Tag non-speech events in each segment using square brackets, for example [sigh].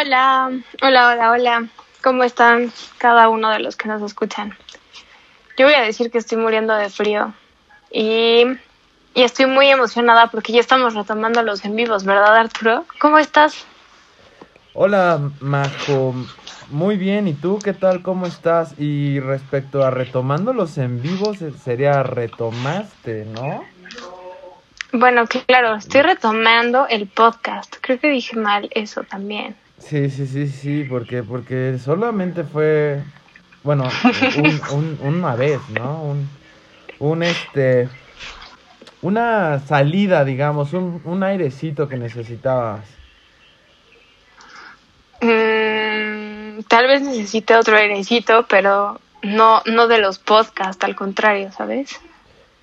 Hola, hola, hola, hola. ¿Cómo están cada uno de los que nos escuchan? Yo voy a decir que estoy muriendo de frío y, y estoy muy emocionada porque ya estamos retomando los en vivos, ¿verdad, Arturo? ¿Cómo estás? Hola, Majo. Muy bien, ¿y tú qué tal? ¿Cómo estás? Y respecto a retomando los en vivos, eh, sería retomaste, ¿no? Bueno, claro, estoy retomando el podcast. Creo que dije mal eso también. Sí, sí, sí, sí, porque, porque solamente fue, bueno, un, un- una vez, ¿no? Un, un este, una salida, digamos, un, un airecito que necesitabas. Mm, tal vez necesite otro airecito, pero no, no de los podcasts, al contrario, ¿sabes?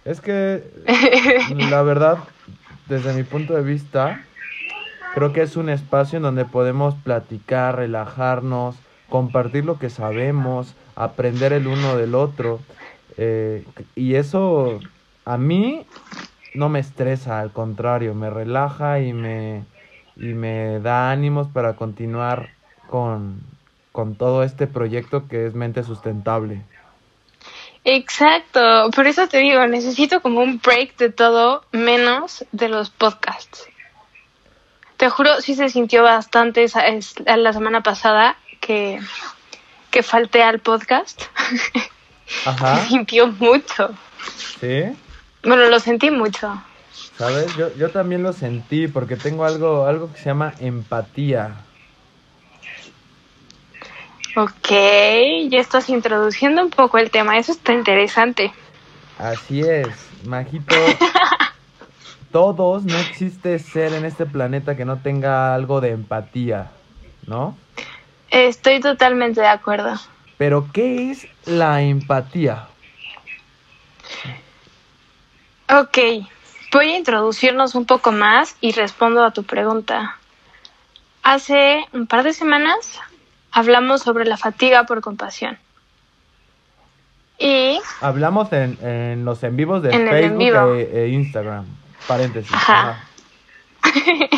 Es que, [laughs] la verdad, desde mi punto de vista, creo que es un espacio en donde podemos platicar, relajarnos, compartir lo que sabemos, aprender el uno del otro. eh, y eso a mí no me estresa, al contrario, me relaja y me, y me da ánimos para continuar con, con todo este proyecto que es Mente Sustentable. Exacto, por eso te digo, necesito como un break de todo menos de los podcasts. Te juro, sí se sintió bastante esa, es, la semana pasada que, que falté al podcast. [laughs] Ajá, Se sintió mucho. ¿sí? Bueno, lo sentí mucho. ¿Sabes? Yo, yo también lo sentí porque tengo algo, algo que se llama empatía. Ok, ya estás introduciendo un poco el tema, eso está interesante. Así es, Majito. [laughs] Todos, no existe ser en este planeta que no tenga algo de empatía, ¿no? Estoy totalmente de acuerdo. Pero, ¿qué es la empatía? Ok, voy a introducirnos un poco más y respondo a tu pregunta. Hace un par de semanas hablamos sobre la fatiga por compasión. Y, Hablamos en, en los en vivos de En el en Facebook vivo. e, e Instagram. Paréntesis. Ajá. [laughs]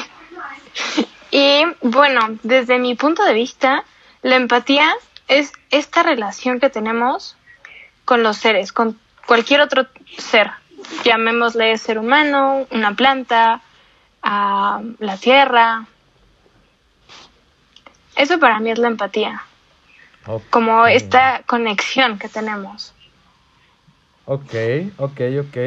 y bueno, desde mi punto de vista, la empatía es esta relación que tenemos con los seres, con cualquier otro ser. Llamémosle ser humano, una planta, a la tierra. Eso para mí es la empatía, como esta conexión que tenemos. Ok, ok, ok.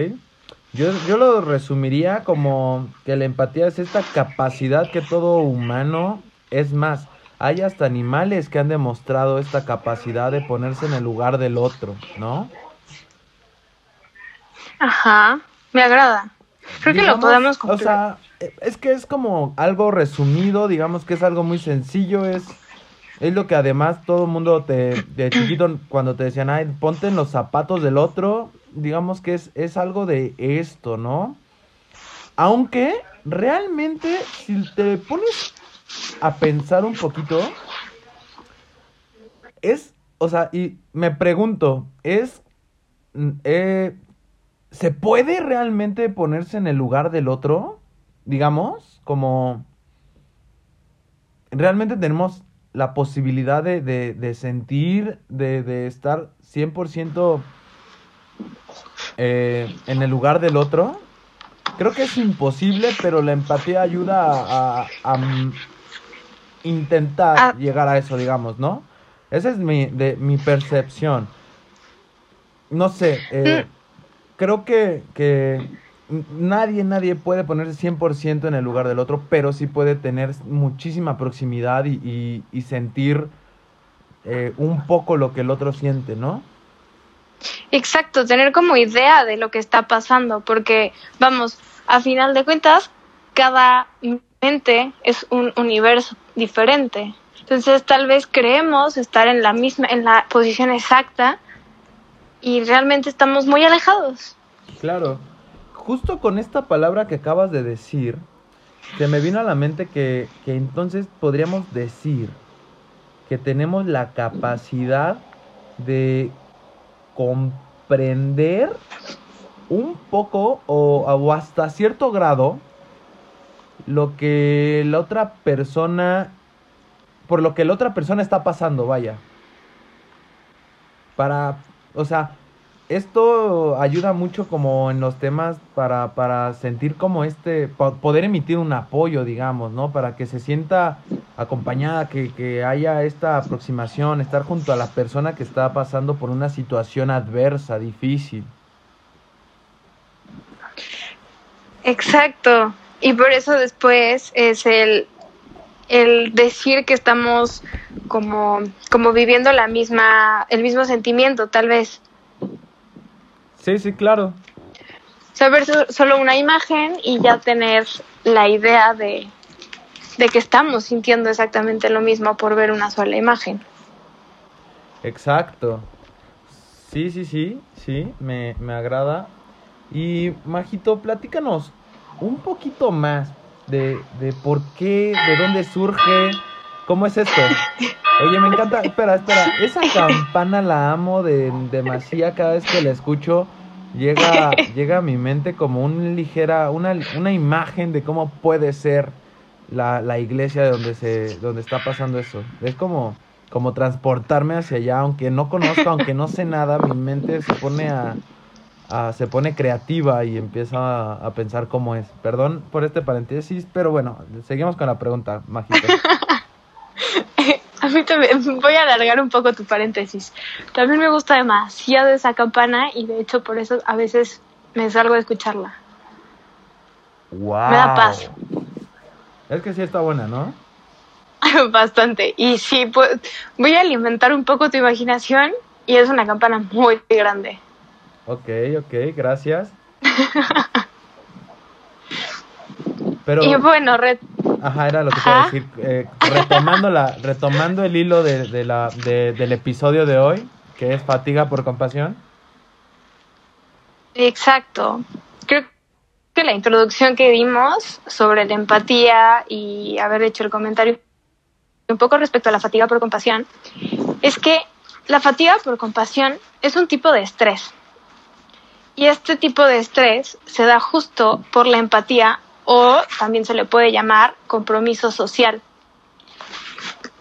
Yo, yo lo resumiría como que la empatía es esta capacidad que todo humano, es más, hay hasta animales que han demostrado esta capacidad de ponerse en el lugar del otro, ¿no? Ajá, me agrada. Creo que lo podemos O cumplir. sea, eh, es que es como algo resumido, digamos que es algo muy sencillo, es, es lo que además todo el mundo te, de chiquito cuando te decían, ay, ponte en los zapatos del otro, digamos que es, es algo de esto, ¿no? Aunque realmente, si te pones a pensar un poquito, es, o sea, y me pregunto, es, mm, eh, ¿se puede realmente ponerse en el lugar del otro? Digamos, como, realmente tenemos la posibilidad de, de, de sentir, de, de estar 100% eh, en el lugar del otro. Creo que es imposible, pero la empatía ayuda a, a- a, mm, intentar Ah. llegar a eso, digamos, ¿no? Esa es mi, de, mi percepción. No sé, eh, creo que, que nadie, nadie puede ponerse 100% en el lugar del otro, pero sí puede tener muchísima proximidad y, y- y sentir eh, un poco lo que el otro siente, ¿no? Exacto, tener como idea de lo que está pasando, porque vamos, a final de cuentas, cada mente es un universo diferente. Entonces, tal vez creemos estar en la misma, en la posición exacta y realmente estamos muy alejados. Claro. Justo con esta palabra que acabas de decir, se me vino a la mente que, que entonces podríamos decir que tenemos la capacidad de comprender un poco o, hasta cierto grado lo que la otra persona por lo que la otra persona está pasando, vaya. Para, o sea, esto ayuda mucho como en los temas para, para sentir como este, poder emitir un apoyo, digamos, ¿no? Para que se sienta acompañada, que, que haya esta aproximación, estar junto a la persona que está pasando por una situación adversa, difícil. Exacto. Y por eso después es el, el decir que estamos como, como viviendo la misma, el mismo sentimiento, tal vez. Sí, sí, claro. Saber solo una imagen y ya tener la idea de, de que estamos sintiendo exactamente lo mismo por ver una sola imagen. Exacto. Sí, sí, sí, sí, me, me agrada. Y Majito, platícanos un poquito más de, de por qué, de dónde surge, cómo es esto. Oye, me encanta. Espera, espera. Esa campana la amo de demasiado cada vez que la escucho. Llega, llega a mi mente como un ligera, una, una imagen de cómo puede ser la, la iglesia de donde se, donde está pasando eso. Es como, como transportarme hacia allá, aunque no conozco, aunque no sé nada, mi mente se pone a, a se pone creativa y empieza a, a, pensar cómo es. Perdón por este paréntesis, pero bueno, seguimos con la pregunta, Mágica. [laughs] [laughs] A mí también, voy a alargar un poco tu paréntesis. También me gusta demasiado esa campana y de hecho por eso a veces me salgo de escucharla. Wow. Me da paz. Es que sí está buena, ¿no? [laughs] Bastante. Y sí, pues, voy a alimentar un poco tu imaginación y es una campana muy grande. Ok, ok, gracias. [laughs] Pero... Y bueno, red Ajá, era lo que te iba a decir. Eh, retomando, la, retomando el hilo de, de la, de, del episodio de hoy, que es fatiga por compasión. Exacto. Creo que la introducción que dimos sobre la empatía y haber hecho el comentario un poco respecto a la fatiga por compasión, es que la fatiga por compasión es un tipo de estrés. Y este tipo de estrés se da justo por la empatía o también se le puede llamar compromiso social.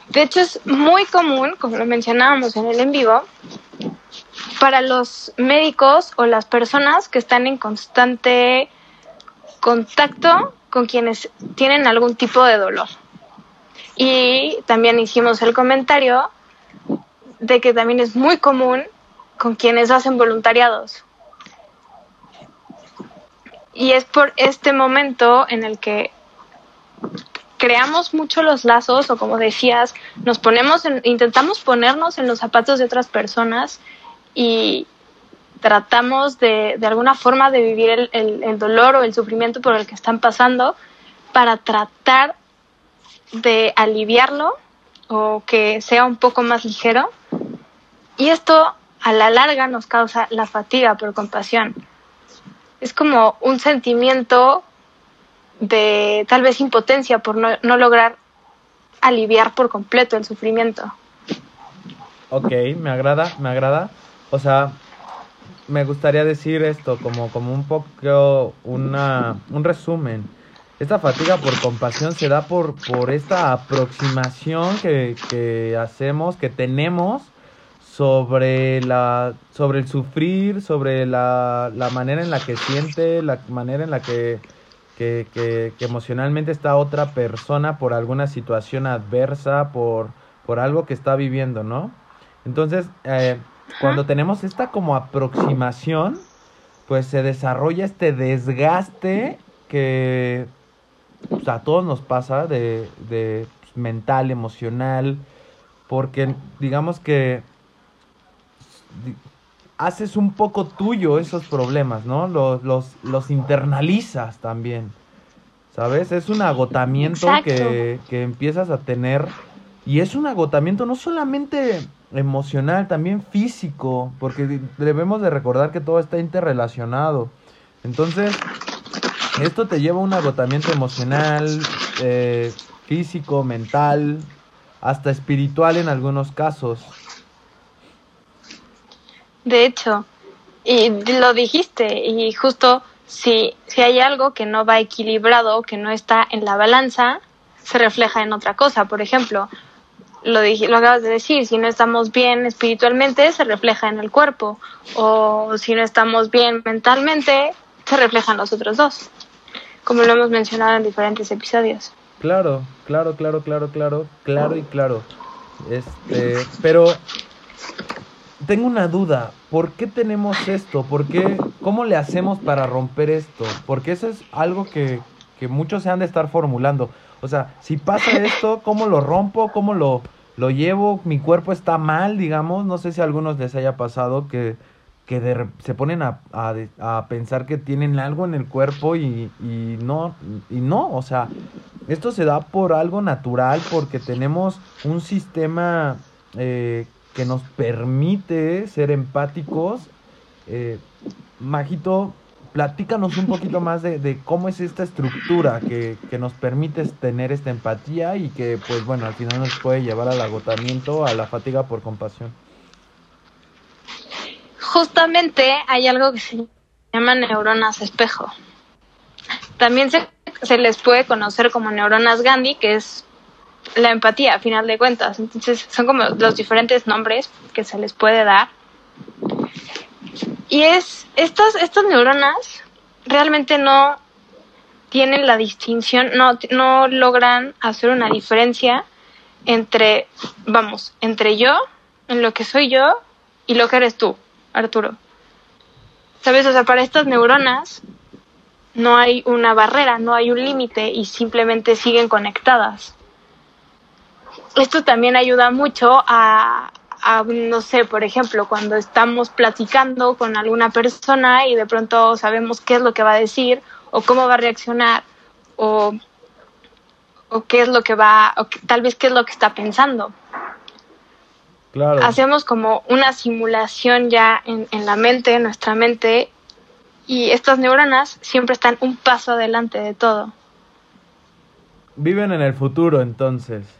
De hecho, es muy común, como lo mencionábamos en el en vivo, para los médicos o las personas que están en constante contacto con quienes tienen algún tipo de dolor. Y también hicimos el comentario de que también es muy común con quienes hacen voluntariados. Y es por este momento en el que creamos mucho los lazos o como decías, nos ponemos en, intentamos ponernos en los zapatos de otras personas y tratamos de, de alguna forma de vivir el, el, el, dolor o el sufrimiento por el que están pasando para tratar de aliviarlo o que sea un poco más ligero. Y esto a la larga nos causa la fatiga por compasión es como un sentimiento de tal vez impotencia por no, no lograr aliviar por completo el sufrimiento. Ok, me agrada, me agrada. O sea, me gustaría decir esto como, como un poco una, un resumen. Esta fatiga por compasión se da por, por esta aproximación que, que hacemos, que tenemos sobre la sobre el sufrir, sobre la, la manera en la que siente, la manera en la que, que, que, que, emocionalmente está otra persona por alguna situación adversa, por, por algo que está viviendo, ¿no? Entonces, eh, cuando tenemos esta como aproximación, pues se desarrolla este desgaste que pues, a todos nos pasa de, de pues, mental, emocional, porque digamos que haces un poco tuyo esos problemas, ¿no? Los, los, los internalizas también, ¿sabes? Es un agotamiento que, que, empiezas a tener y es un agotamiento no solamente emocional, también físico, porque debemos de recordar que todo está interrelacionado. Entonces, esto te lleva a un agotamiento emocional, eh, físico, mental, hasta espiritual en algunos casos. De hecho, y lo dijiste, y justo si, si hay algo que no va equilibrado, que no está en la balanza, se refleja en otra cosa. Por ejemplo, lo, lo acabas de decir, si no estamos bien espiritualmente, se refleja en el cuerpo, o si no estamos bien mentalmente, se refleja en los otros dos, como lo hemos mencionado en diferentes episodios. Claro, claro, claro, claro, claro, claro y claro. Este, pero tengo una duda, ¿por qué tenemos esto? ¿Por qué, cómo le hacemos para romper esto? Porque eso es algo que, que muchos se han de estar formulando. O sea, si pasa esto, ¿cómo lo rompo? ¿Cómo lo, lo llevo? Mi cuerpo está mal, digamos. No sé si a algunos les haya pasado que, que se ponen a, a, pensar que tienen algo en el cuerpo y, y, no, y no. O sea, esto se da por algo natural, porque tenemos un sistema eh, que nos permite ser empáticos. Eh, Majito, platícanos un poquito [laughs] más de, cómo es esta estructura que, nos permite tener esta empatía y que, pues bueno, al final nos puede llevar al agotamiento, a la fatiga por compasión. Justamente hay algo que se llama neuronas espejo. También se, se les puede conocer como neuronas Gandhi, que es la empatía, a final de cuentas. Entonces, son como los diferentes nombres que se les puede dar. Y es, estas, estas neuronas realmente no tienen la distinción, no, no logran hacer una diferencia entre, vamos, entre yo, en lo que soy yo, y lo que eres tú, Arturo. ¿Sabes? O sea, para estas neuronas no hay una barrera, no hay un límite y simplemente siguen conectadas esto también ayuda mucho a, no sé, por ejemplo, cuando estamos platicando con alguna persona y de pronto sabemos qué es lo que va a decir o cómo va a reaccionar o, o qué es lo que va, o tal vez qué es lo que está pensando. Claro. Hacemos como una simulación ya en, en la mente, en nuestra mente, y estas neuronas siempre están un paso adelante de todo. Viven en el futuro entonces.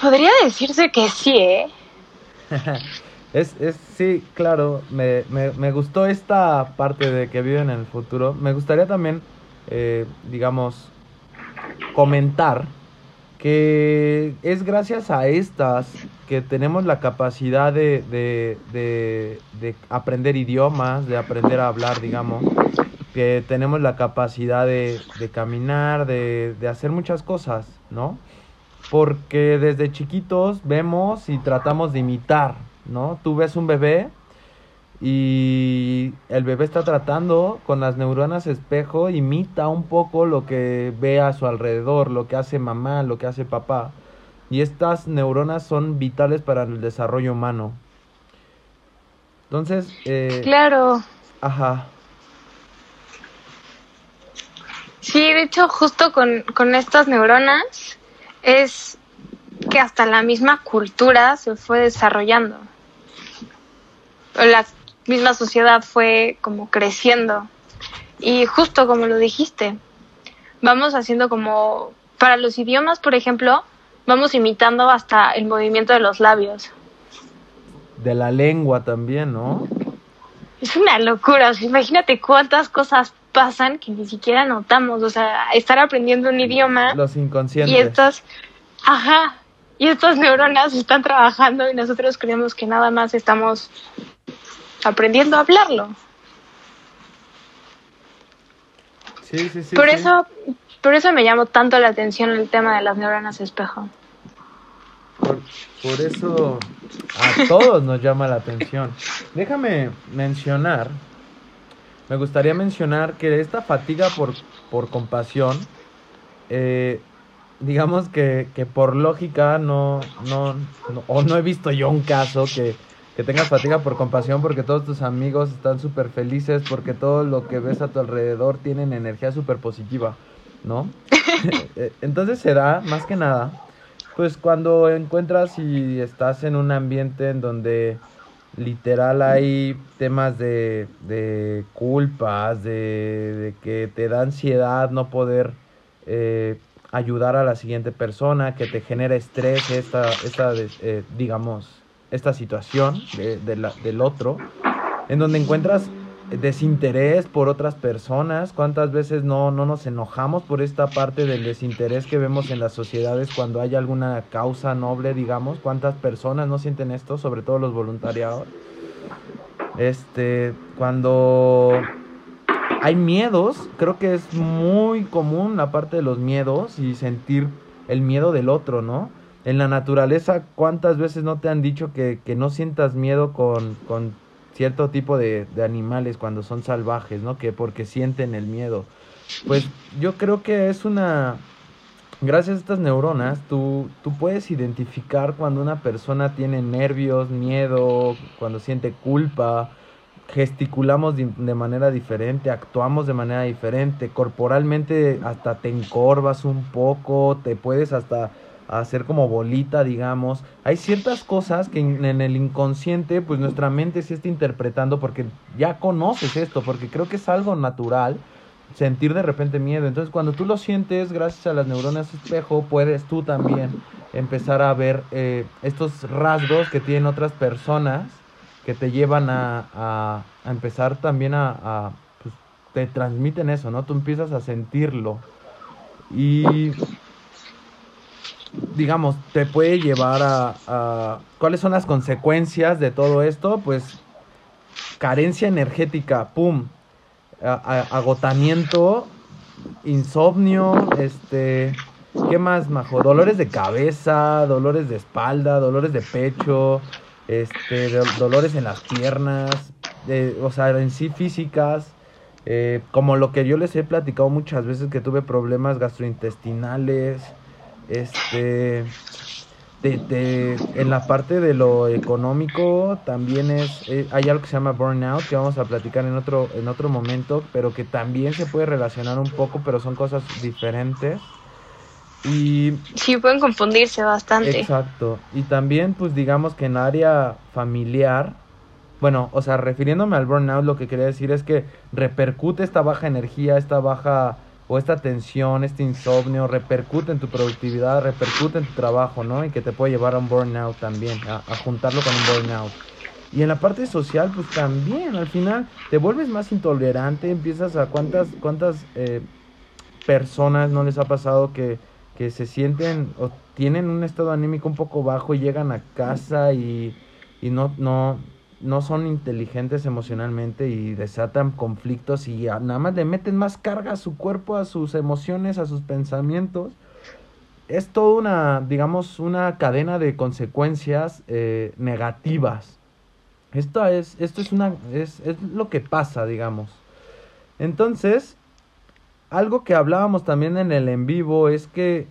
Podría decirse que sí, ¿eh? [laughs] es, es, sí, claro, me, me, me, gustó esta parte de que viven en el futuro. Me gustaría también, eh, digamos, comentar que es gracias a estas que tenemos la capacidad de, de, de, de, aprender idiomas, de aprender a hablar, digamos, que tenemos la capacidad de, caminar, de hacer muchas cosas, ¿no? Porque desde chiquitos vemos y tratamos de imitar, ¿no? Tú ves un bebé y el bebé está tratando con las neuronas espejo, imita un poco lo que ve a su alrededor, lo que hace mamá, lo que hace papá. Y estas neuronas son vitales para el desarrollo humano. Entonces... Eh, claro. Ajá. Sí, de hecho, justo con, con estas neuronas es que hasta la misma cultura se fue desarrollando. La misma sociedad fue como creciendo. Y justo como lo dijiste, vamos haciendo como, para los idiomas, por ejemplo, vamos imitando hasta el movimiento de los labios. De la lengua también, ¿no? Es una locura, imagínate cuántas cosas pasan que ni siquiera notamos, o sea, estar aprendiendo un idioma. Los inconscientes. Y estas, ajá, y estas neuronas están trabajando y nosotros creemos que nada más estamos aprendiendo a hablarlo. Sí, sí, sí. Por eso, por eso me llamó tanto la atención el tema de las neuronas espejo. Por, por eso a todos nos llama la atención. Déjame mencionar me gustaría mencionar que esta fatiga por, por compasión, eh, digamos que, que, por lógica no, no, o no he visto yo un caso que, que tengas fatiga por compasión porque todos tus amigos están súper felices, porque todo lo que ves a tu alrededor tienen energía súper positiva, ¿no? [laughs] Eh, entonces se da, más que nada, pues cuando encuentras y estás en un ambiente en donde literal hay temas de, de culpas, de, de, que te da ansiedad no poder eh, ayudar a la siguiente persona, que te genera estrés esta, esta eh, digamos, esta situación de, del otro, en donde encuentras desinterés por otras personas, cuántas veces no, no nos enojamos por esta parte del desinterés que vemos en las sociedades cuando hay alguna causa noble, digamos, cuántas personas no sienten esto, sobre todo los voluntariados. Este, cuando hay miedos, creo que es muy común la parte de los miedos y sentir el miedo del otro, ¿no? En la naturaleza, ¿cuántas veces no te han dicho que, que no sientas miedo con, con cierto tipo de, de, animales cuando son salvajes, ¿no? Que porque sienten el miedo. Pues yo creo que es una... Gracias a estas neuronas, tú, tú puedes identificar cuando una persona tiene nervios, miedo, cuando siente culpa, gesticulamos de, manera diferente, actuamos de manera diferente, corporalmente hasta te encorvas un poco, te puedes hasta hacer como bolita, digamos. Hay ciertas cosas que en, el inconsciente, pues nuestra mente sí está interpretando porque ya conoces esto, porque creo que es algo natural sentir de repente miedo. Entonces, cuando tú lo sientes, gracias a las neuronas espejo, puedes tú también empezar a ver eh, estos rasgos que tienen otras personas que te llevan a, a, a empezar también a, a pues, te transmiten eso, ¿no? Tú empiezas a sentirlo. Y digamos, te puede llevar a, ¿Cuáles son las consecuencias de todo esto? Pues carencia energética, ¡pum! Agotamiento, insomnio, este... ¿Qué más, Majo? Dolores de cabeza, dolores de espalda, dolores de pecho, este, do, dolores en las piernas, o sea, en sí físicas, eh, como lo que yo les he platicado muchas veces que tuve problemas gastrointestinales, este de, de, en la parte de lo económico también es eh, hay algo que se llama burnout que vamos a platicar en otro en otro momento pero que también se puede relacionar un poco pero son cosas diferentes. Y sí pueden confundirse bastante. Exacto. Y también pues digamos que en área familiar bueno o sea refiriéndome al burnout lo que quería decir es que repercute esta baja energía esta baja o esta tensión, este insomnio repercute en tu productividad, repercute en tu trabajo, ¿no? Y que te puede llevar a un burnout también, a, juntarlo con un burnout. Y en la parte social, pues también, al final te vuelves más intolerante, empiezas a cuántas, cuántas eh, personas no les ha pasado que, que se sienten o tienen un estado anímico un poco bajo y llegan a casa y, y no, no, no son inteligentes emocionalmente y desatan conflictos y nada más le meten más carga a su cuerpo, a sus emociones, a sus pensamientos. Es toda una, digamos, una cadena de consecuencias eh, negativas. Esto es, esto es una, es, es lo que pasa, digamos. Entonces, algo que hablábamos también en el en vivo es que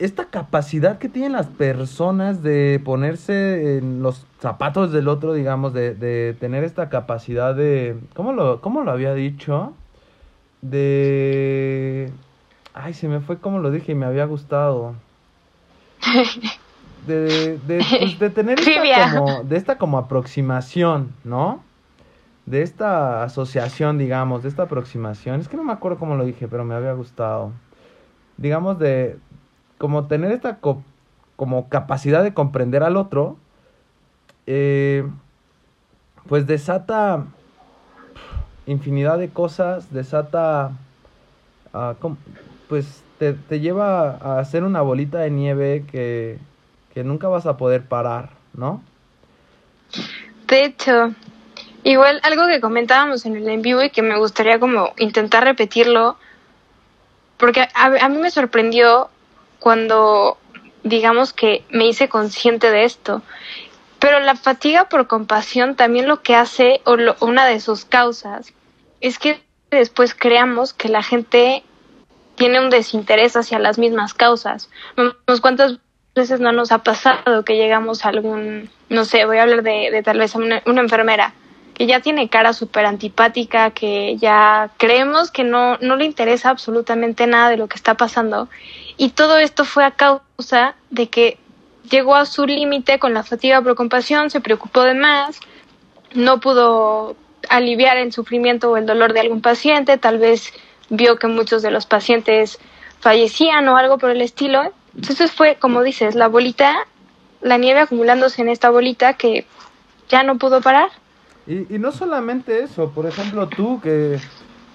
esta capacidad que tienen las personas de ponerse en los zapatos del otro, digamos, de, de tener esta capacidad de... ¿cómo lo, ¿Cómo lo había dicho? De... Ay, se me fue como lo dije y me había gustado. [laughs] De, de, pues, de tener esta como, de esta como aproximación, ¿no? De esta asociación, digamos, de esta aproximación. Es que no me acuerdo cómo lo dije, pero me había gustado. Digamos de, como tener esta co como capacidad de comprender al otro, eh, pues desata infinidad de cosas, desata, uh, pues te, te, lleva a hacer una bolita de nieve que, que nunca vas a poder parar, ¿no? De hecho, igual algo que comentábamos en el en vivo y que me gustaría como intentar repetirlo, porque a, a mí me sorprendió cuando digamos que me hice consciente de esto. Pero la fatiga por compasión también lo que hace, o lo, una de sus causas, es que después creamos que la gente tiene un desinterés hacia las mismas causas. ¿Cuántas veces no nos ha pasado que llegamos a algún, no sé, voy a hablar de, tal vez una, una enfermera, que ya tiene cara súper antipática, que ya creemos que no, no le interesa absolutamente nada de lo que está pasando y todo esto fue a causa de que llegó a su límite con la fatiga por compasión, se preocupó de más, no pudo aliviar el sufrimiento o el dolor de algún paciente, tal vez vio que muchos de los pacientes fallecían o algo por el estilo. Entonces fue, como dices, la bolita, la nieve acumulándose en esta bolita que ya no pudo parar. Y, y no solamente eso, por ejemplo, tú que,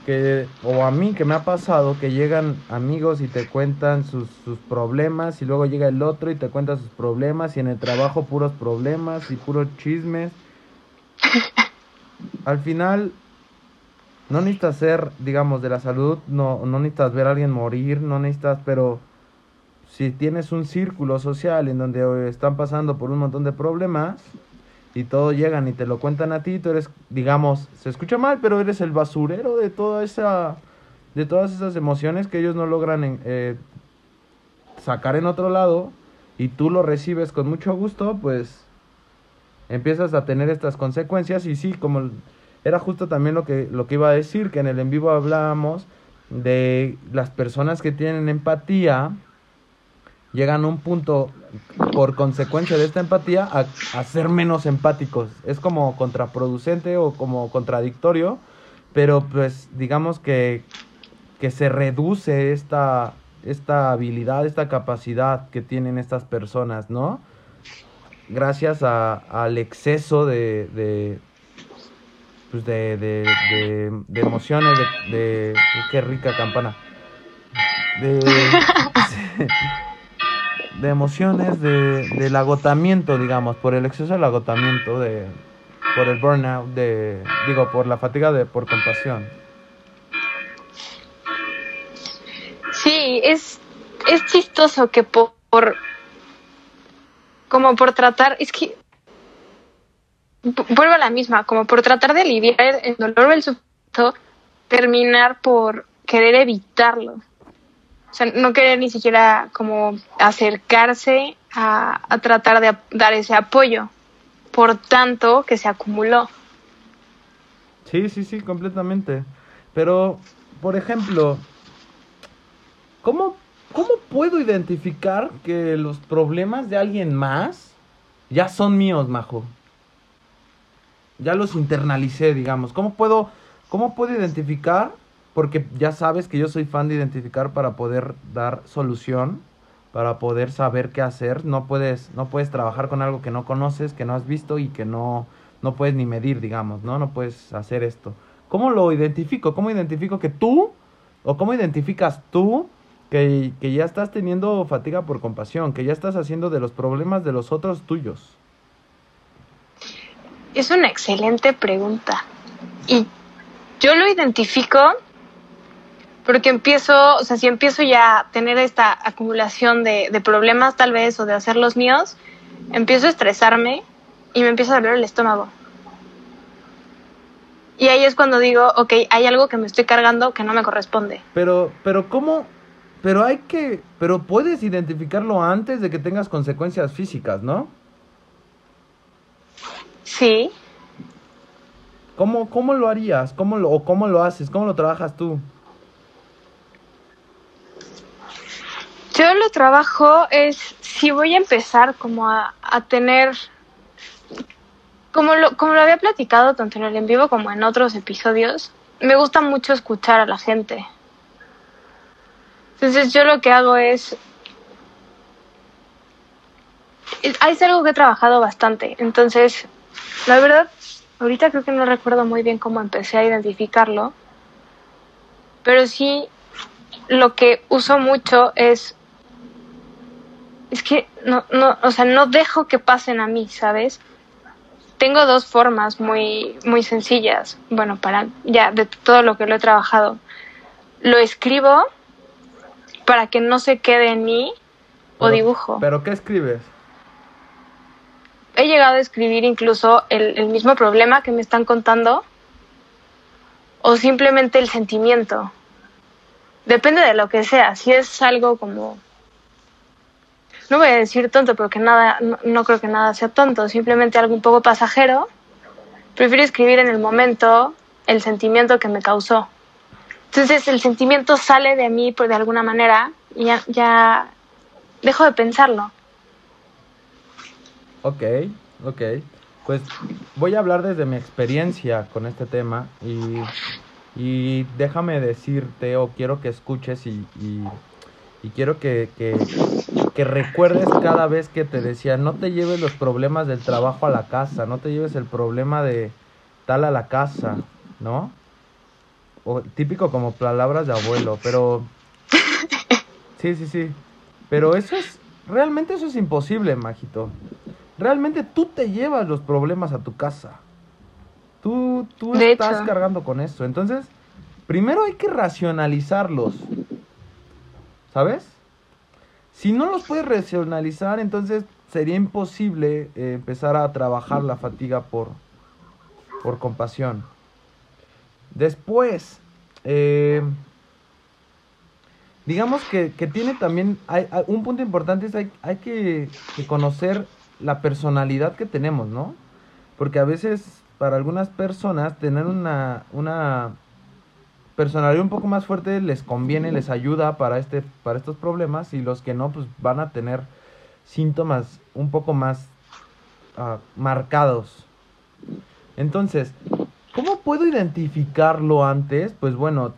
que, o a mí que me ha pasado, que llegan amigos y te cuentan sus, sus problemas y luego llega el otro y te cuenta sus problemas y en el trabajo puros problemas y puros chismes. [laughs] Al final, no necesitas ser, digamos, de la salud, no, no necesitas ver a alguien morir, no necesitas, pero si tienes un círculo social en donde están pasando por un montón de problemas y todos llegan y te lo cuentan a ti, tú eres, digamos, se escucha mal, pero eres el basurero de toda esa, de todas esas emociones que ellos no logran eh, sacar en otro lado y tú lo recibes con mucho gusto, pues empiezas a tener estas consecuencias y sí, como era justo también lo que, lo que iba a decir, que en el en vivo hablábamos de las personas que tienen empatía, llegan a un punto, por consecuencia de esta empatía, a, ser menos empáticos. Es como contraproducente o como contradictorio, pero pues digamos que, que se reduce esta, esta habilidad, esta capacidad que tienen estas personas, ¿no? Gracias a, al exceso de, pues de, de, de, emociones, de, qué rica campana, de, [laughs] de emociones, de, del agotamiento, digamos, por el exceso del agotamiento, de, por el burnout, de, digo, por la fatiga de, por compasión. Sí, es, es chistoso que por, por como por tratar, es que vuelvo a la misma, como por tratar de aliviar el dolor o el sufrimiento, terminar por querer evitarlo. Sea, no querer ni siquiera como acercarse a, a tratar de dar ese apoyo, por tanto que se acumuló. Sí, sí, sí, completamente. Pero, por ejemplo, ¿cómo, ¿cómo puedo identificar que los problemas de alguien más ya son míos, Majo? ya los internalicé, digamos. ¿Cómo puedo, cómo puedo identificar? Porque ya sabes que yo soy fan de identificar para poder dar solución, para poder saber qué hacer. No puedes, no puedes trabajar con algo que no conoces, que no has visto y que no, no puedes ni medir, digamos, ¿no? No puedes hacer esto. ¿Cómo lo identifico? ¿Cómo identifico que tú, o cómo identificas tú que, que ya estás teniendo fatiga por compasión, que ya estás haciendo de los problemas de los otros tuyos? Es una excelente pregunta. Y yo lo identifico porque empiezo, o sea, si empiezo ya a tener esta acumulación de, problemas tal vez o de hacer los míos, empiezo a estresarme y me empieza a doler el estómago. Y ahí es cuando digo, ok, hay algo que me estoy cargando que no me corresponde. Pero, pero ¿cómo? Pero hay que, pero puedes identificarlo antes de que tengas consecuencias físicas, ¿no? Sí. ¿Cómo, cómo lo harías? ¿Cómo lo, ¿O cómo lo haces? ¿Cómo lo trabajas tú? Yo lo trabajo es si voy a empezar como a, a tener, como lo, como lo había platicado tanto en el en vivo como en otros episodios, me gusta mucho escuchar a la gente. Entonces yo lo que hago es es algo que he trabajado bastante. Entonces, la verdad, ahorita creo que no recuerdo muy bien cómo empecé a identificarlo, pero sí lo que uso mucho es es que no no, o sea, no dejo que pasen a mí, ¿sabes? Tengo dos formas muy muy sencillas, bueno, para ya de todo lo que lo he trabajado. Lo escribo para que no se quede en mí o dibujo. ¿Pero qué escribes? he llegado a escribir incluso el, mismo problema que me están contando o simplemente el sentimiento. Depende de lo que sea. Si es algo como... No voy a decir tonto porque nada, no, creo que nada sea tonto, simplemente algo un poco pasajero. Prefiero escribir en el momento el sentimiento que me causó. Entonces el sentimiento sale de mí por de alguna manera y ya, dejo de pensarlo. Ok, ok. Pues voy a hablar desde mi experiencia con este tema y, déjame decirte o quiero que escuches y, quiero que, que, que, recuerdes cada vez que te decía, no te lleves los problemas del trabajo a la casa, no te lleves el problema de, tala la casa, ¿no? O típico como palabras de abuelo, pero [laughs] Sí, sí, sí. Pero eso es realmente eso es imposible, Majito. Realmente tú te llevas los problemas a tu casa. Tú, tú estás cargando con eso. Entonces, primero hay que racionalizarlos. ¿Sabes? Si no los puedes racionalizar, entonces sería imposible eh, empezar a trabajar la fatiga por, por compasión. Después, eh, digamos que, tiene también, hay, un punto importante es hay, hay que, conocer la personalidad que tenemos, ¿no? Porque a veces para algunas personas tener una, una personalidad un poco más fuerte les conviene, les ayuda para, este, para estos problemas y los que no, pues van a tener síntomas un poco más ah, marcados. Entonces, ¿cómo puedo identificarlo antes? Pues bueno,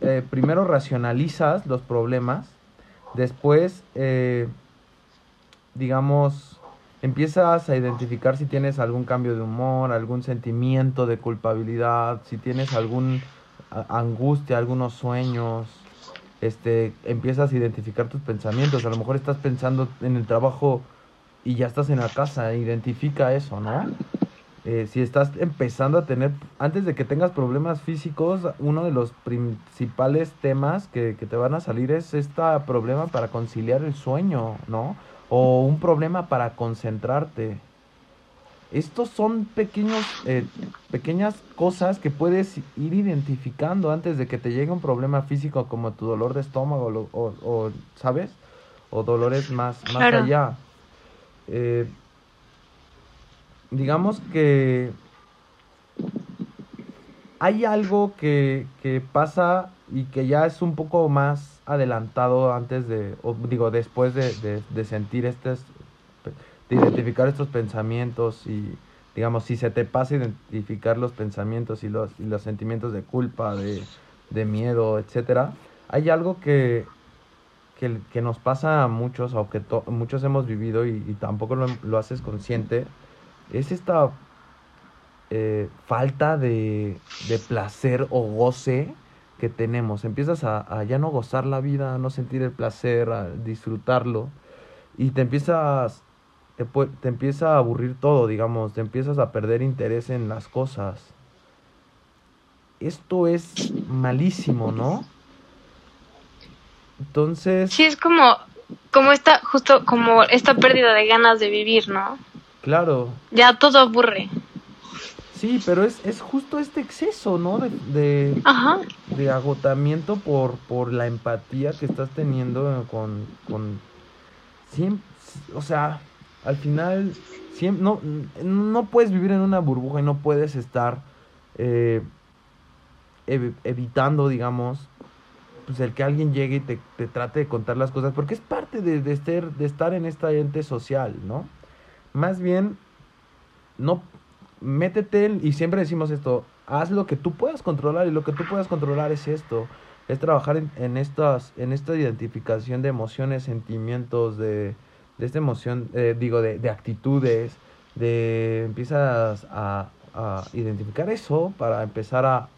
eh, primero racionalizas los problemas, después, eh, digamos, empiezas a identificar si tienes algún cambio de humor, algún sentimiento de culpabilidad, si tienes algún angustia, algunos sueños, este, empiezas a identificar tus pensamientos, a lo mejor estás pensando en el trabajo y ya estás en la casa, identifica eso, ¿no? Eh, si estás empezando a tener, antes de que tengas problemas físicos, uno de los principales temas que, te van a salir es este problema para conciliar el sueño, ¿no? O un problema para concentrarte. Estos son pequeños, eh, pequeñas cosas que puedes ir identificando antes de que te llegue un problema físico como tu dolor de estómago o, ¿sabes? O dolores más, más allá. Eh, digamos que hay algo que, pasa y que ya es un poco más adelantado antes de, o digo, después de, de, sentir estos, de identificar estos pensamientos y, digamos, si se te pasa identificar los pensamientos y los, y los sentimientos de culpa, de, de miedo, etcétera, hay algo que, que, nos pasa a muchos, o que muchos hemos vivido y, tampoco lo, lo haces consciente, es esta eh, falta de, placer o goce que tenemos. Empiezas a, ya no gozar la vida, a no sentir el placer, a disfrutarlo. Y te empiezas, te, te empieza a aburrir todo, digamos, te empiezas a perder interés en las cosas. Esto es malísimo, ¿no? Entonces... Sí, es como, como esta, justo como esta pérdida de ganas de vivir, ¿no? Claro. Ya todo aburre. Sí, pero es, es justo este exceso, ¿no? De, de, de agotamiento por, por la empatía que estás teniendo con, con siempre, o sea, al final siempre, no, no puedes vivir en una burbuja y no puedes estar eh, evitando, digamos, pues el que alguien llegue y te, te, trate de contar las cosas, porque es parte de, de, de estar en esta ente social, ¿no? Más bien, no métete y siempre decimos esto, haz lo que tú puedas controlar y lo que tú puedas controlar es esto, es trabajar en, en estas, en esta identificación de emociones, sentimientos, de, de esta emoción, eh, digo, de, de, actitudes, de empiezas a, a, identificar eso para empezar a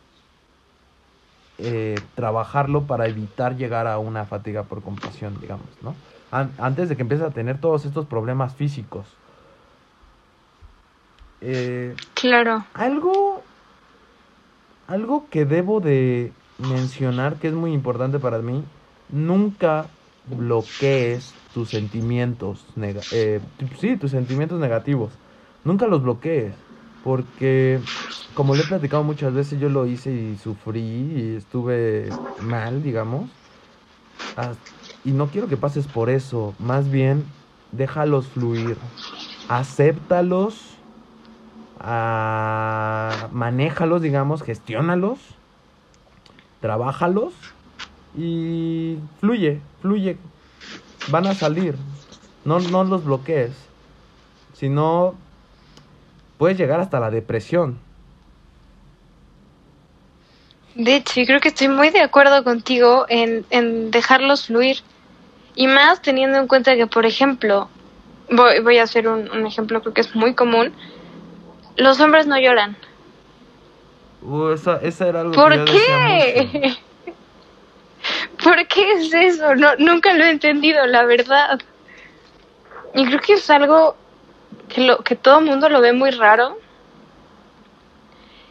eh, trabajarlo para evitar llegar a una fatiga por compasión, digamos, ¿no? antes de que empieces a tener todos estos problemas físicos. Eh, claro. Algo, algo que debo de mencionar que es muy importante para mí, nunca bloquees tus sentimientos, eh, sí, tus sentimientos negativos. Nunca los bloquees, porque como le he platicado muchas veces, yo lo hice y sufrí y estuve mal, digamos. Y no quiero que pases por eso, más bien déjalos fluir, acéptalos a manéjalos, digamos, gestiónalos, trabájalos y fluye, fluye. Van a salir. No, no los bloquees. Si no, puedes llegar hasta la depresión. De hecho, yo creo que estoy muy de acuerdo contigo en, en dejarlos fluir. Y más teniendo en cuenta que, por ejemplo, voy, voy a hacer un, un ejemplo creo que es muy común, los hombres no lloran. Uh, esa, esa era algo ¿Por que qué? [laughs] ¿Por qué es eso? No, nunca lo he entendido, la verdad. Y creo que es algo que, lo, que todo el mundo lo ve muy raro.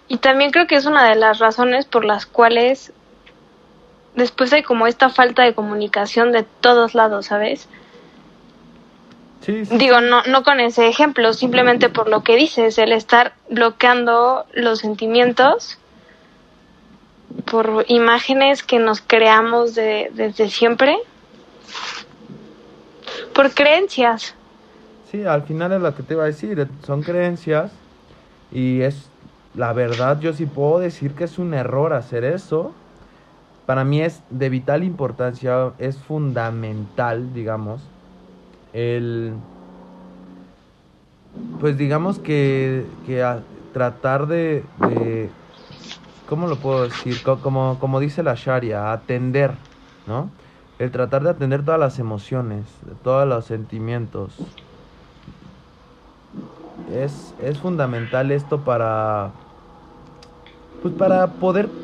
Y también creo que es una de las razones por las cuales después hay como esta falta de comunicación de todos lados, ¿sabes? Sí, sí, Digo, no, no con ese ejemplo, simplemente por lo que dices, el estar bloqueando los sentimientos por imágenes que nos creamos de, desde siempre, por creencias. Sí, al final es lo que te iba a decir, son creencias y es la verdad, yo sí puedo decir que es un error hacer eso. Para mí es de vital importancia, es fundamental, digamos, el pues digamos que, que tratar de ¿cómo lo puedo decir? Co- Como, como dice la Sharia, atender, ¿no? El tratar de atender todas las emociones, todos los sentimientos. Es, es fundamental esto para, pues para poder,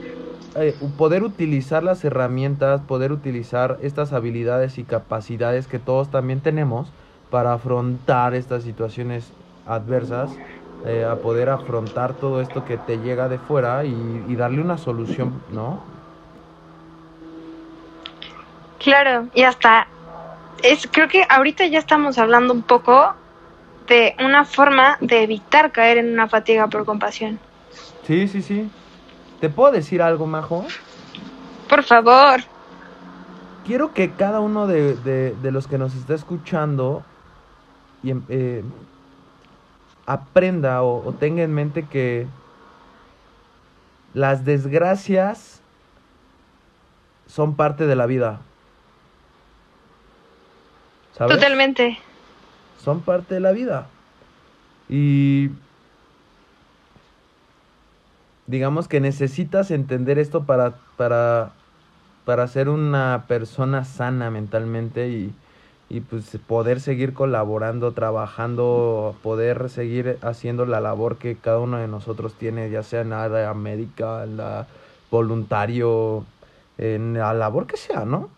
eh, poder utilizar las herramientas, poder utilizar estas habilidades y capacidades que todos también tenemos para afrontar estas situaciones adversas, eh, a poder afrontar todo esto que te llega de fuera y, y darle una solución, ¿no? Claro, y hasta es creo que ahorita ya estamos hablando un poco de una forma de evitar caer en una fatiga por compasión. Sí, sí, sí. ¿Te puedo decir algo, Majo? Por favor. Quiero que cada uno de, de- de los que nos está escuchando y, em- eh, aprenda o, o tenga en mente que las desgracias son parte de la vida. ¿Sabes? Totalmente. son parte de la vida. Y digamos que necesitas entender esto para, para, para ser una persona sana mentalmente y, y pues poder seguir colaborando, trabajando, poder seguir haciendo la labor que cada uno de nosotros tiene, ya sea en área médica, la voluntario, en la labor que sea, ¿no?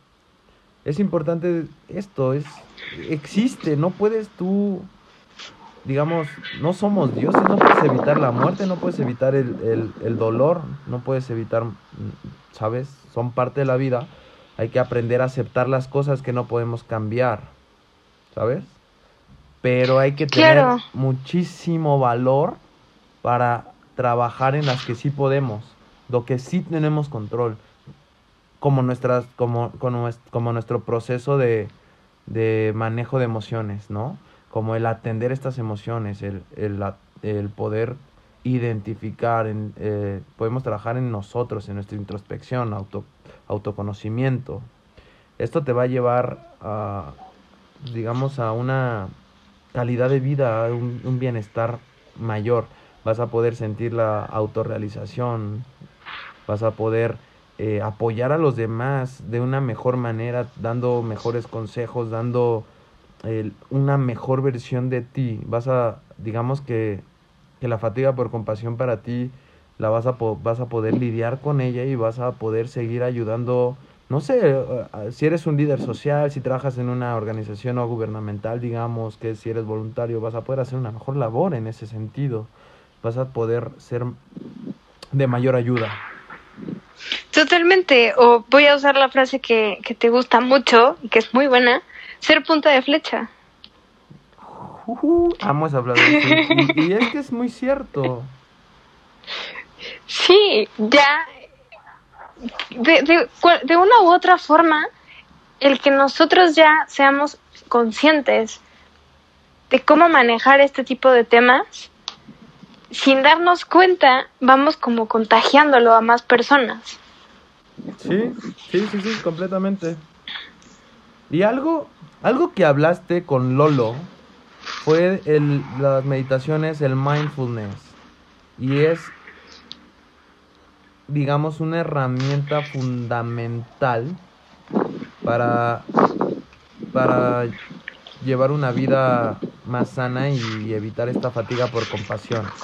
Es importante esto, es existe, no puedes tú, digamos, no somos dioses, no puedes evitar la muerte, no puedes evitar el, el, dolor, no puedes evitar, ¿sabes? Son parte de la vida, hay que aprender a aceptar las cosas que no podemos cambiar, ¿sabes? Pero hay que tener muchísimo valor para trabajar en las que sí podemos, lo que sí tenemos control. Como nuestras como como, nues- como nuestro proceso de, de manejo de emociones no como el atender estas emociones el, el poder identificar en, eh, podemos trabajar en nosotros en nuestra introspección auto autoconocimiento esto te va a llevar a digamos a una calidad de vida a un, bienestar mayor vas a poder sentir la autorrealización vas a poder eh, apoyar a los demás de una mejor manera, dando mejores consejos, dando una mejor versión de ti. Vas a, digamos que, que la fatiga por compasión para ti, la vas a, vas a poder lidiar con ella y vas a poder seguir ayudando, no sé, eh, eh, si eres un líder social, si trabajas en una organización no gubernamental, digamos, que si eres voluntario, vas a poder hacer una mejor labor en ese sentido. Vas a poder ser de mayor ayuda. Totalmente. O voy a usar la frase que, que te gusta mucho y que es muy buena. Ser punta de flecha. Ujú, amo esa frase. y es que es muy cierto. Sí, ya. De, de, de una u otra forma, el que nosotros ya seamos conscientes de cómo manejar este tipo de temas, sin darnos cuenta, vamos como contagiándolo a más personas. Sí, sí, sí, sí, completamente. Y algo, algo que hablaste con Lolo fue el, las meditaciones, el mindfulness. Y es, digamos, una herramienta fundamental para, para llevar una vida más sana y evitar esta fatiga por compasión.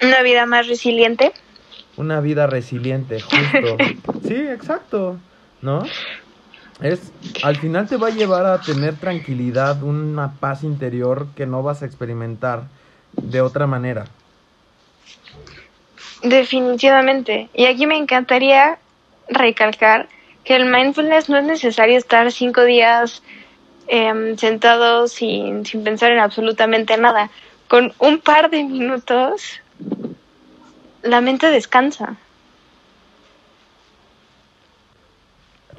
Una vida más resiliente. Una vida resiliente, justo. [laughs] sí, exacto, ¿no? Es, al final te va a llevar a tener tranquilidad, una paz interior que no vas a experimentar de otra manera. Definitivamente. Y aquí me encantaría recalcar que el mindfulness no es necesario estar cinco días eh, sentados sin, sin pensar en absolutamente nada. Con un par de minutos, la mente descansa.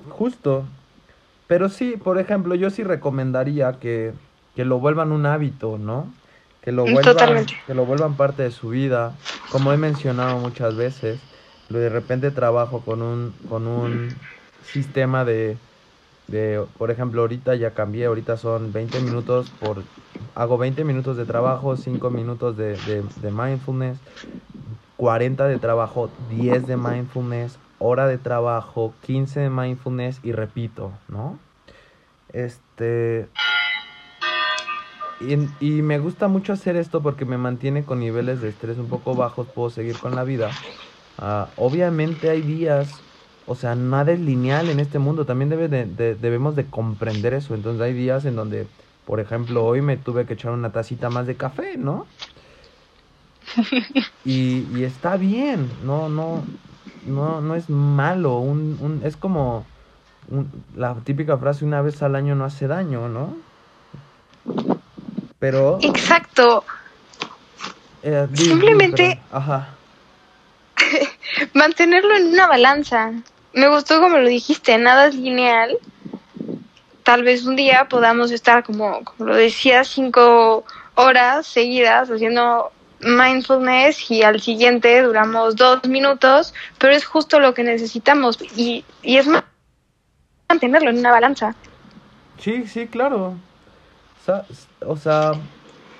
Justo. Pero sí, por ejemplo, yo sí recomendaría que, que lo vuelvan un hábito, ¿no? Que lo, vuelvan, que lo vuelvan parte de su vida. Como he mencionado muchas veces, de repente trabajo con un, con un sistema de, de, por ejemplo, ahorita ya cambié, ahorita son 20 minutos por, hago 20 minutos de trabajo, 5 minutos de, de, de mindfulness, 40 de trabajo, 10 de mindfulness, hora de trabajo, 15 de mindfulness y repito, ¿no? Este... Y, y, me gusta mucho hacer esto porque me mantiene con niveles de estrés un poco bajos, puedo seguir con la vida. Uh, obviamente hay días, o sea, nada es lineal en este mundo, también debe de, de, debemos de comprender eso. Entonces hay días en donde, por ejemplo, hoy me tuve que echar una tacita más de café, ¿no? [laughs] Y, y está bien, no, no, no, no es malo, un, un, es como un, la típica frase una vez al año no hace daño, ¿no? Pero... Exacto. Eh, di, Simplemente... di, pero, ajá. [laughs] mantenerlo en una balanza. Me gustó como lo dijiste, nada es lineal. Tal vez un día podamos estar, como, como lo decía, cinco horas seguidas haciendo mindfulness y al siguiente duramos dos minutos, pero es justo lo que necesitamos y, y es mantenerlo en una balanza. Sí, sí, claro. O sea,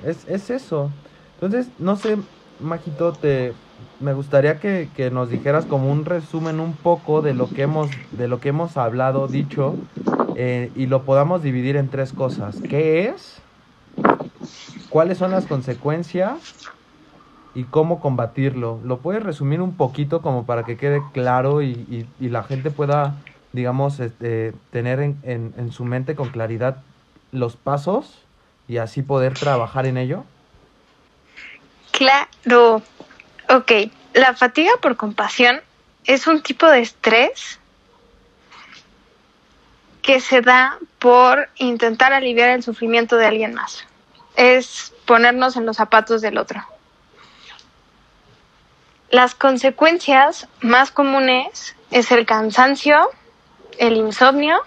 es, es eso. Entonces, no sé, Majito, te, me gustaría que, que, nos dijeras como un resumen un poco de lo que hemos, de lo que hemos hablado, dicho, eh, y lo podamos dividir en tres cosas. ¿Qué es? ¿Cuáles son las consecuencias? y cómo combatirlo. ¿Lo puedes resumir un poquito como para que quede claro y, y, la gente pueda, digamos, este, tener en, en, en, su mente con claridad los pasos y así poder trabajar en ello? Claro. Ok, la fatiga por compasión es un tipo de estrés que se da por intentar aliviar el sufrimiento de alguien más. Es ponernos en los zapatos del otro. Las consecuencias más comunes es el cansancio, el insomnio,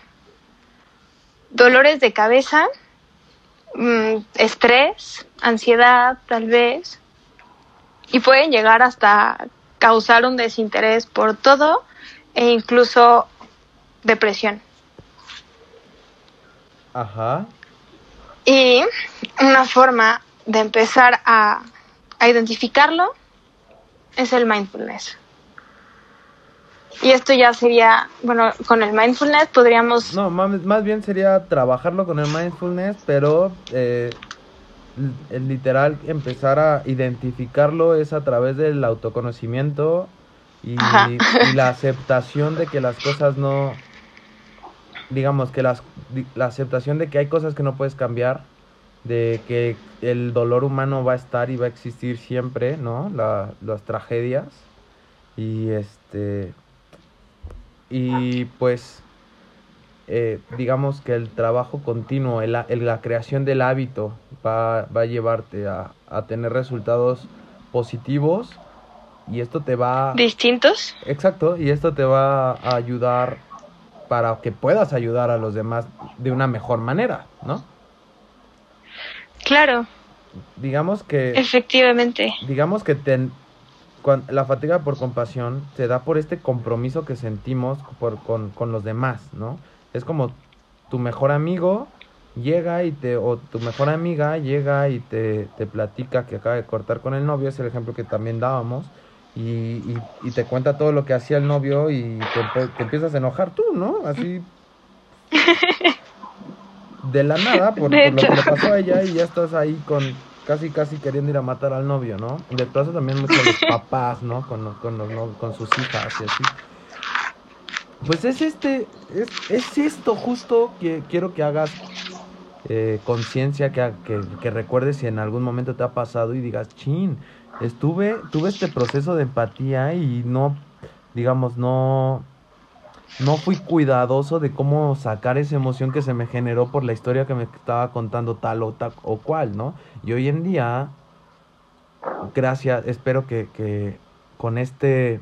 dolores de cabeza, mmm, estrés, ansiedad tal vez, y pueden llegar hasta causar un desinterés por todo e incluso depresión. Ajá. Y una forma de empezar a, a identificarlo es el mindfulness. Y esto ya sería, bueno, con el mindfulness podríamos... No, más, más bien sería trabajarlo con el mindfulness, pero eh, el literal empezar a identificarlo es a través del autoconocimiento y, [laughs] y, la aceptación de que las cosas no, digamos que las, la aceptación de que hay cosas que no puedes cambiar, de que el dolor humano va a estar y va a existir siempre, ¿no? La, las tragedias y este y pues eh, digamos que el trabajo continuo, el, el, la creación del hábito va, va a llevarte a, a, tener resultados positivos y esto te va... ¿Distintos? Exacto, y esto te va a ayudar para que puedas ayudar a los demás de una mejor manera, ¿no? Claro. Digamos que... Efectivamente. Digamos que ten, cuando, la fatiga por compasión se da por este compromiso que sentimos por, con, con los demás, ¿no? Es como tu mejor amigo llega y te, o tu mejor amiga llega y te, te platica que acaba de cortar con el novio, es el ejemplo que también dábamos, y, y, y te cuenta todo lo que hacía el novio y te, te empiezas a enojar tú, ¿no? Así [laughs] de la nada por, por, lo que le pasó a ella y ya estás ahí con casi casi queriendo ir a matar al novio, ¿no? De paso también mucho los [laughs] papás, ¿no? Con, con, los, con sus hijas y así. Pues es este, es, es esto justo que quiero que hagas eh, conciencia, que, que, que, recuerdes si en algún momento te ha pasado y digas, chin, estuve, tuve este proceso de empatía y no, digamos, no, no fui cuidadoso de cómo sacar esa emoción que se me generó por la historia que me estaba contando tal o tal o cual, ¿no? Y hoy en día, gracias, espero que, que con este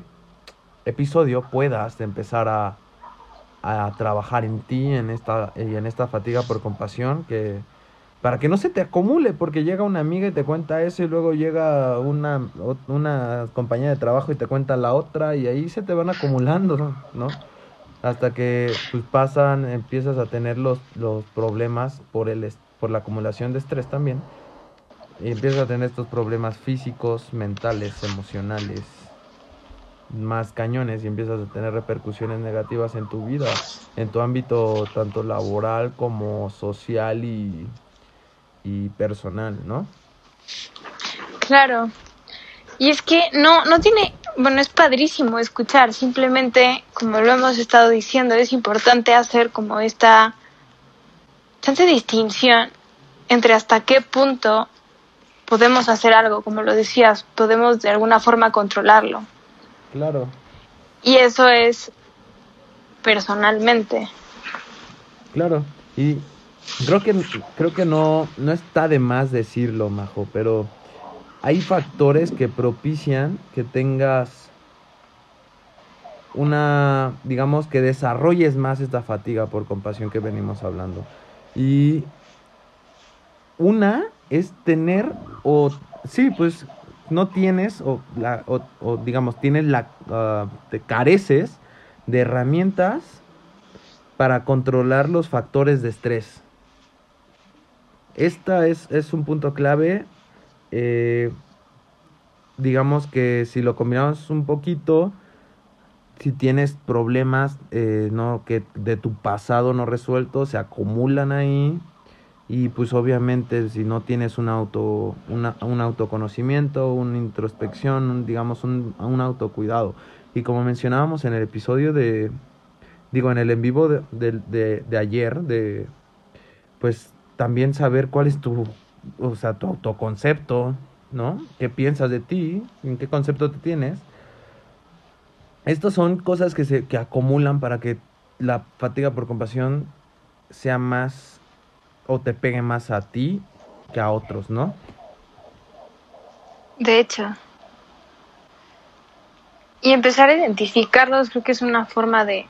episodio puedas empezar a, a trabajar en ti, en esta, y en esta fatiga por compasión, que para que no se te acumule, porque llega una amiga y te cuenta eso y luego llega una, una compañía de trabajo y te cuenta la otra y ahí se te van acumulando, ¿no? Hasta que pues pasan, empiezas a tener los, los problemas por, el, por la acumulación de estrés también y empiezas a tener estos problemas físicos, mentales, emocionales, más cañones y empiezas a tener repercusiones negativas en tu vida, en tu ámbito tanto laboral como social y, y personal, ¿no? Claro. Y es que no, no tiene, bueno, es padrísimo escuchar, simplemente, como lo hemos estado diciendo, es importante hacer como esta chance distinción entre hasta qué punto podemos hacer algo, como lo decías, podemos de alguna forma controlarlo. Claro. Y eso es personalmente. Claro. Y creo que creo que no no está de más decirlo, Majo, pero hay factores que propician que tengas una, digamos, que desarrolles más esta fatiga por compasión que venimos hablando. Y una es tener o sí, pues no tienes o, la, o, digamos tienes la uh, te careces de herramientas para controlar los factores de estrés. Esta es, es un punto clave. Eh, digamos que si lo combinamos un poquito, si tienes problemas eh, no que de tu pasado no resuelto se acumulan ahí y pues obviamente si no tienes un auto un autoconocimiento una introspección digamos un, un, autocuidado. Y como mencionábamos en el episodio de digo en el en vivo de, de, de, ayer de pues también saber cuál es tu o sea tu autoconcepto no qué piensas de ti en qué concepto te tienes estas son cosas que se que acumulan para que la fatiga por compasión sea más o te pegue más a ti que a otros, ¿no? De hecho. Y empezar a identificarlos creo que es una forma de,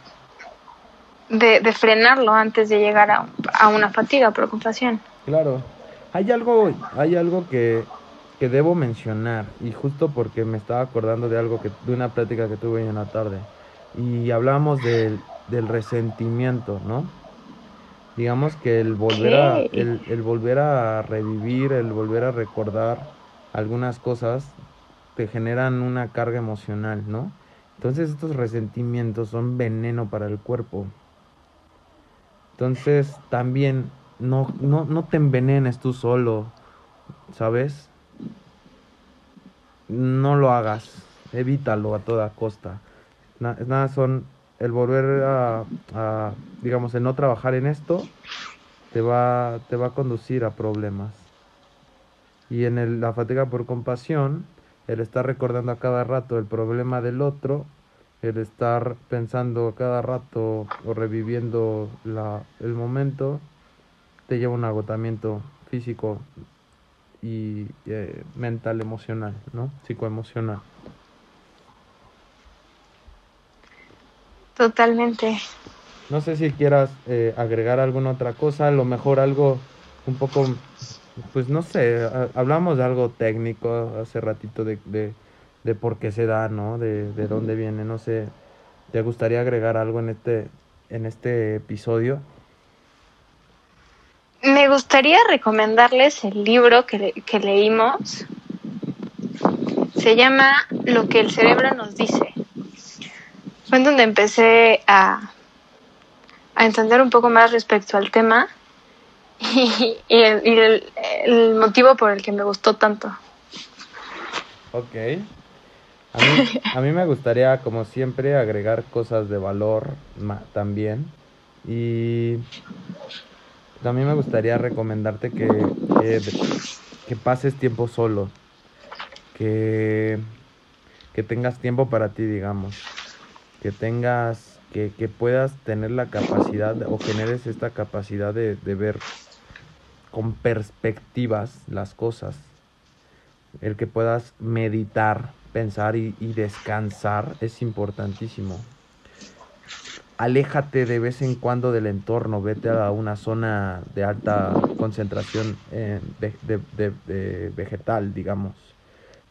de, frenarlo antes de llegar a, a, una fatiga por compasión. Claro. Hay algo, hay algo que, que debo mencionar y justo porque me estaba acordando de algo que de una plática que tuve en la tarde y hablamos del, del resentimiento, ¿no? digamos que el volver a el, el, volver a revivir el volver a recordar algunas cosas te generan una carga emocional no entonces estos resentimientos son veneno para el cuerpo. Entonces también no no no te envenenes tú solo sabes no lo hagas evítalo a toda costa nada son el volver a, digamos, el no trabajar en esto, te va, te va a conducir a problemas. Y en el, la fatiga por compasión, el estar recordando a cada rato el problema del otro, el estar pensando a cada rato o reviviendo la, el momento, te lleva a un agotamiento físico y eh, mental, emocional, ¿no? Psicoemocional. Totalmente. No sé si quieras eh, agregar alguna otra cosa, a lo mejor algo un poco, pues no sé, hablamos de algo técnico hace ratito de, de, de por qué se da, ¿no? De, de dónde viene, no sé. ¿Te gustaría agregar algo en este, en este episodio? Me gustaría recomendarles el libro que, que leímos. Se llama Lo que el cerebro nos dice fue en donde empecé a, entender un poco más respecto al tema [laughs] y, y, el, el motivo por el que me gustó tanto. Ok. A mí, a mí me gustaría, como siempre, agregar cosas de valor también. Y también me gustaría recomendarte que, que, pases tiempo solo. Que, que tengas tiempo para ti, digamos. Que tengas, que, que puedas tener la capacidad o generes esta capacidad de, de ver con perspectivas las cosas. El que puedas meditar, pensar y, descansar es importantísimo. Aléjate de vez en cuando del entorno, vete a una zona de alta concentración de, vegetal, digamos,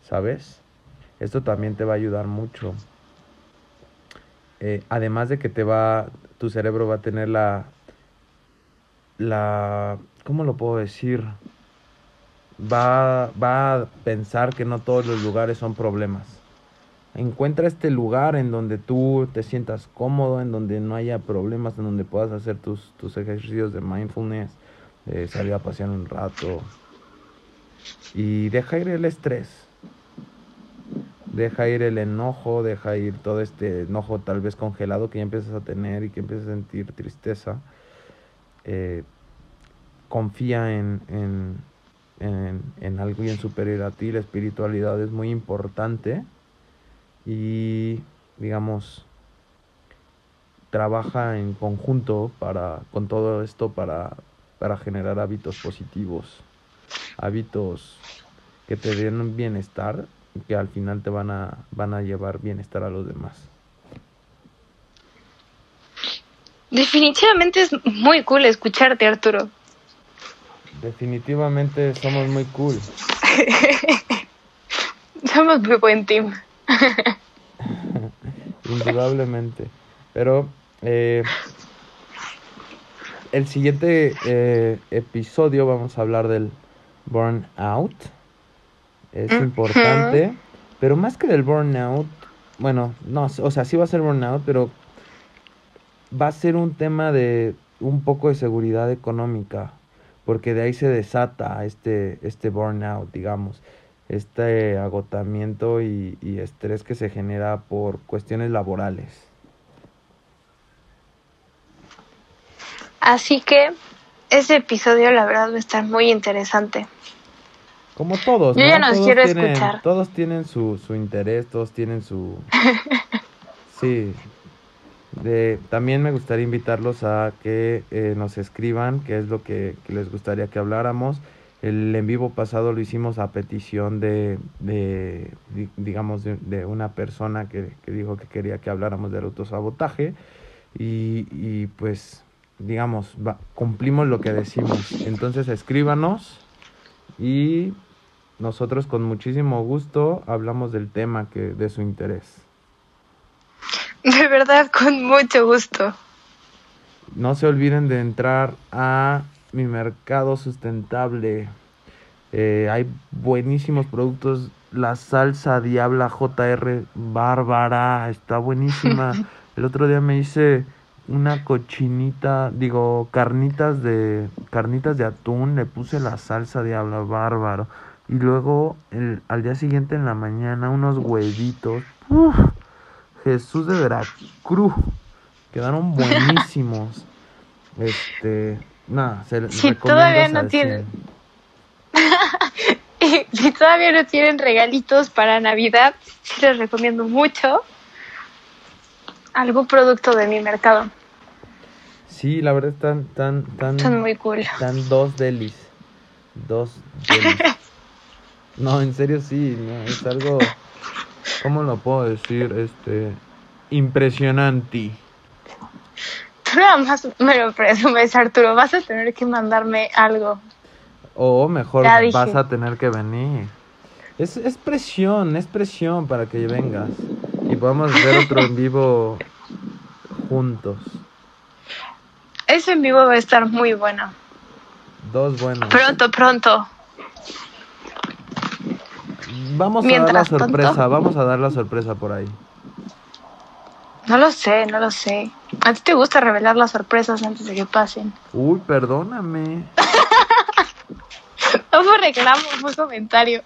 ¿sabes? Esto también te va a ayudar mucho. Eh, además de que te va, tu cerebro va a tener la, la, ¿cómo lo puedo decir? Va, va a pensar que no todos los lugares son problemas. Encuentra este lugar en donde tú te sientas cómodo, en donde no haya problemas, en donde puedas hacer tus, tus ejercicios de mindfulness, salir a pasear un rato. Y deja ir el estrés. Deja ir el enojo, deja ir todo este enojo tal vez congelado que ya empiezas a tener y que empiezas a sentir tristeza eh, confía en, en, en, algo bien superior a ti, la espiritualidad es muy importante y digamos trabaja en conjunto para con todo esto para, para generar hábitos positivos, hábitos que te den bienestar y que al final te van a, van a llevar bienestar a los demás. Definitivamente es muy cool escucharte, Arturo. Definitivamente somos muy cool. [laughs] somos muy buen team. [laughs] Indudablemente. Pero eh, el siguiente eh, episodio vamos a hablar del burnout. Es importante. Pero más que del burnout, bueno, no, o sea, sí va a ser burnout, pero va a ser un tema de un poco de seguridad económica, porque de ahí se desata este, este burnout, digamos, este agotamiento y, y estrés que se genera por cuestiones laborales. Así que ese episodio la verdad va a estar muy interesante. Como todos. Yo ya nos quiero escuchar. Todos tienen su, su interés, todos tienen su... [laughs] sí, también me gustaría invitarlos a que eh, nos escriban qué es lo que, les gustaría que habláramos. El en vivo pasado lo hicimos a petición de, de digamos, de, una persona que, dijo que quería que habláramos del autosabotaje y, y pues, digamos, cumplimos lo que decimos. Entonces escríbanos y nosotros con muchísimo gusto hablamos del tema que de su interés. De verdad, con mucho gusto. No se olviden de entrar a mi mercado sustentable. Eh, hay buenísimos productos. La salsa Diabla JR Bárbara está buenísima. [laughs] El otro día me hice una cochinita, digo, carnitas de carnitas de atún, le puse la salsa Diabla Bárbaro y luego el, al día siguiente en la mañana unos huevitos. Jesús de Veracruz. Quedaron [laughs] buenísimos. este, nada, se si todavía no tienen [laughs] si todavía no tienen regalitos para Navidad, les recomiendo mucho algún producto de mi mercado. Sí, la verdad están tan tan son muy cool. Están dos delis. Dos delis. [laughs] no, en serio sí, no, es algo ¿Cómo lo puedo decir? Este. Impresionante. Nada [laughs] más me lo presumes, Arturo. Vas a tener que mandarme algo. O mejor vas a tener que venir. Es, es presión, es presión para que vengas. Y podamos hacer otro en vivo [laughs] juntos. Ese en vivo va a estar muy bueno. Dos buenos. Pronto, pronto. Vamos a dar la sorpresa, vamos a dar la sorpresa por ahí. No lo sé, no lo sé. ¿A ti te gusta revelar las sorpresas antes de que pasen? Uy, perdóname. [laughs] No fue reclamo, fue comentario.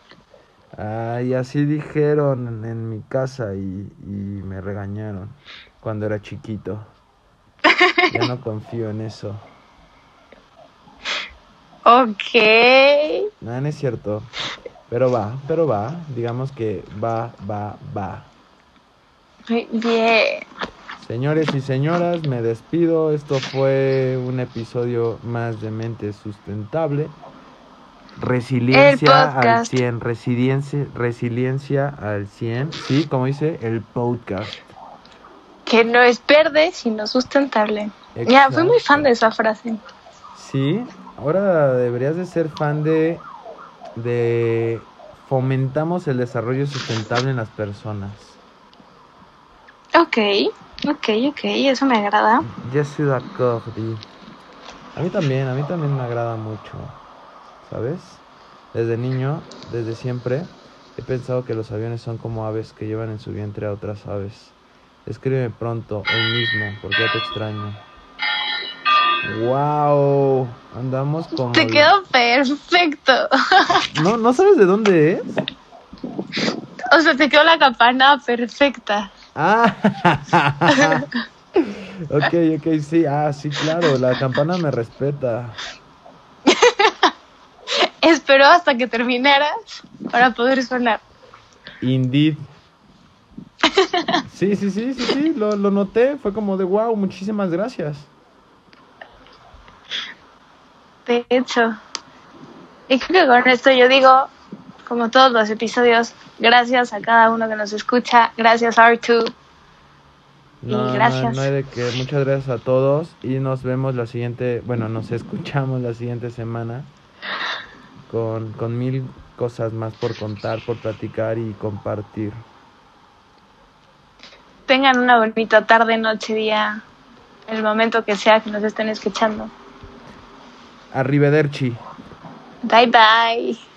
Ay, así dijeron en mi casa y, y me regañaron cuando era chiquito. Ya no [laughs] confío en eso. Ok. No, no es cierto. Pero va, pero va. Digamos que va, va, va. Bien. Señores y señoras, me despido. Esto fue un episodio más de Mente Sustentable. Resiliencia al podcast. 100. Resiliencia, resiliencia al 100. Sí, como dice el podcast. Que no es verde, sino sustentable. Ya, fui muy fan de esa frase. Sí, ahora deberías de ser fan de, de fomentamos el desarrollo sustentable en las personas. Ok, ok, ok, eso me agrada. Je suis d'accord, di. A mí también, a mí también me agrada mucho, ¿sabes? Desde niño, desde siempre, he pensado que los aviones son como aves que llevan en su vientre a otras aves. Escríbeme pronto, hoy mismo, porque ya te extraño. ¡Wow! Andamos como... Te quedó perfecto. ¿No, ¿No sabes de dónde es? O sea, te quedó la campana perfecta. Ah, [laughs] ok, ok, sí, ah, sí, claro, la campana me respeta. [laughs] Esperó hasta que terminaras para poder sonar. Indeed. [laughs] Sí, sí, sí, sí, sí, lo, lo noté, fue como de wow, muchísimas gracias. De hecho. Y creo que con esto yo digo, como todos los episodios, gracias a cada uno que nos escucha, gracias R2. Y No, gracias. no hay de que, muchas gracias a todos y nos vemos la siguiente, bueno, nos escuchamos la siguiente semana con, con mil cosas más por contar, por platicar y compartir. Tengan una bonita tarde, noche, día, el momento que sea que nos estén escuchando. Arrivederci. Bye bye.